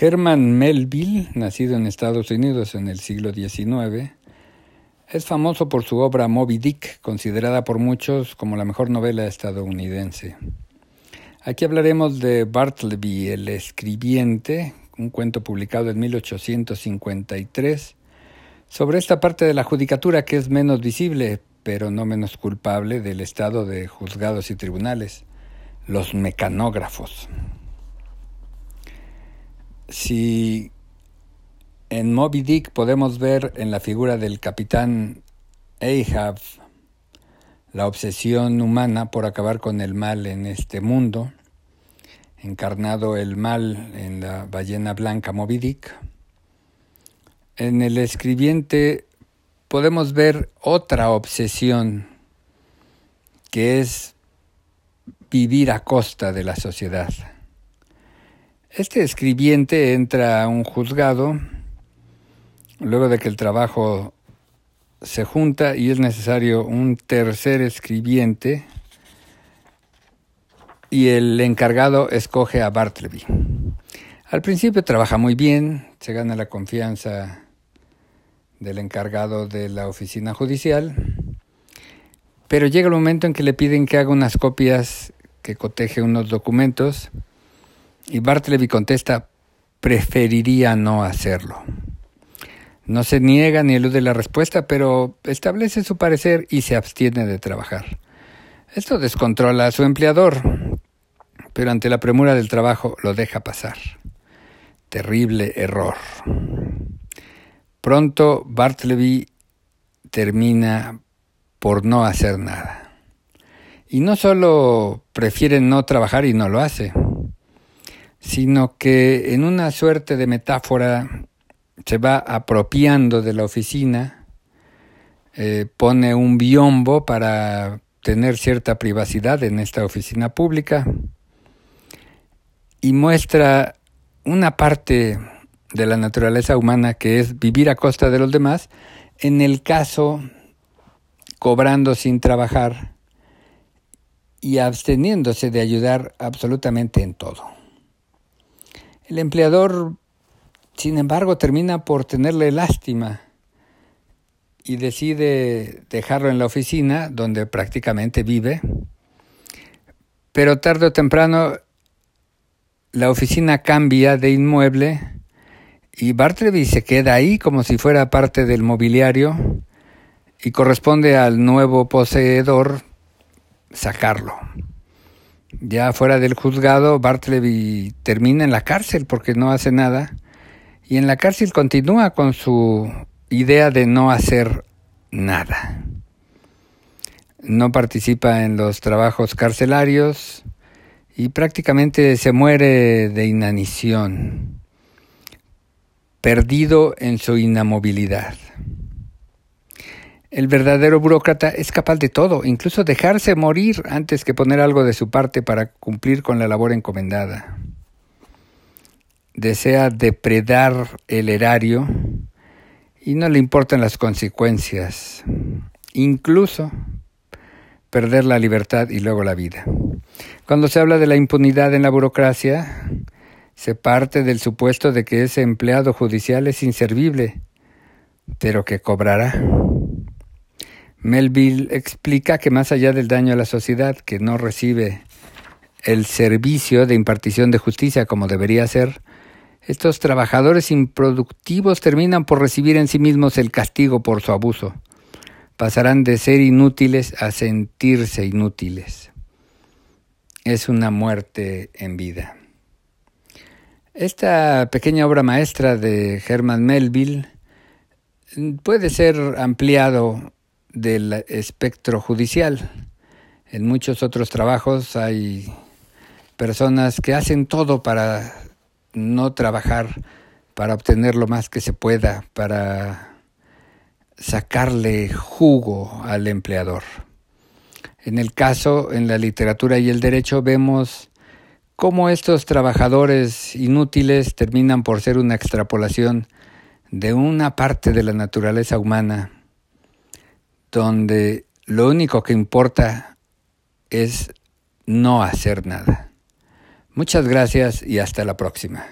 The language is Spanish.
Herman Melville, nacido en Estados Unidos en el siglo XIX, es famoso por su obra Moby Dick, considerada por muchos como la mejor novela estadounidense. Aquí hablaremos de Bartleby, el escribiente, un cuento publicado en 1853, sobre esta parte de la judicatura que es menos visible, pero no menos culpable del estado de juzgados y tribunales, los mecanógrafos. Si en Moby Dick podemos ver en la figura del capitán Ahab la obsesión humana por acabar con el mal en este mundo, encarnado el mal en la ballena blanca Moby Dick. En el escribiente podemos ver otra obsesión que es vivir a costa de la sociedad. Este escribiente entra a un juzgado luego de que el trabajo se junta y es necesario un tercer escribiente y el encargado escoge a Bartleby. Al principio trabaja muy bien, se gana la confianza del encargado de la oficina judicial, pero llega el momento en que le piden que haga unas copias, que coteje unos documentos, y Bartleby contesta, preferiría no hacerlo. No se niega ni elude la respuesta, pero establece su parecer y se abstiene de trabajar. Esto descontrola a su empleador, pero ante la premura del trabajo lo deja pasar. Terrible error. Pronto Bartleby termina por no hacer nada. Y no solo prefiere no trabajar y no lo hace, sino que en una suerte de metáfora se va apropiando de la oficina, eh, pone un biombo para tener cierta privacidad en esta oficina pública y muestra una parte de la naturaleza humana que es vivir a costa de los demás, en el caso cobrando sin trabajar y absteniéndose de ayudar absolutamente en todo. El empleador, sin embargo, termina por tenerle lástima y decide dejarlo en la oficina donde prácticamente vive, pero tarde o temprano la oficina cambia de inmueble y Bartleby se queda ahí como si fuera parte del mobiliario y corresponde al nuevo poseedor sacarlo. Ya fuera del juzgado, Bartleby termina en la cárcel porque no hace nada y en la cárcel continúa con su idea de no hacer nada. No participa en los trabajos carcelarios y prácticamente se muere de inanición, perdido en su inamovilidad. El verdadero burócrata es capaz de todo, incluso dejarse morir antes que poner algo de su parte para cumplir con la labor encomendada. Desea depredar el erario y no le importan las consecuencias, incluso perder la libertad y luego la vida. Cuando se habla de la impunidad en la burocracia, se parte del supuesto de que ese empleado judicial es inservible, pero que cobrará. Melville explica que más allá del daño a la sociedad, que no recibe el servicio de impartición de justicia como debería ser, estos trabajadores improductivos terminan por recibir en sí mismos el castigo por su abuso. Pasarán de ser inútiles a sentirse inútiles. Es una muerte en vida. Esta pequeña obra maestra de Herman Melville puede ser ampliado del espectro judicial. En muchos otros trabajos hay personas que hacen todo para no trabajar, para obtener lo más que se pueda, para sacarle jugo al empleador. En el caso, en la literatura y el derecho, vemos cómo estos trabajadores inútiles terminan por ser una extrapolación de una parte de la naturaleza humana donde lo único que importa es no hacer nada. Muchas gracias y hasta la próxima.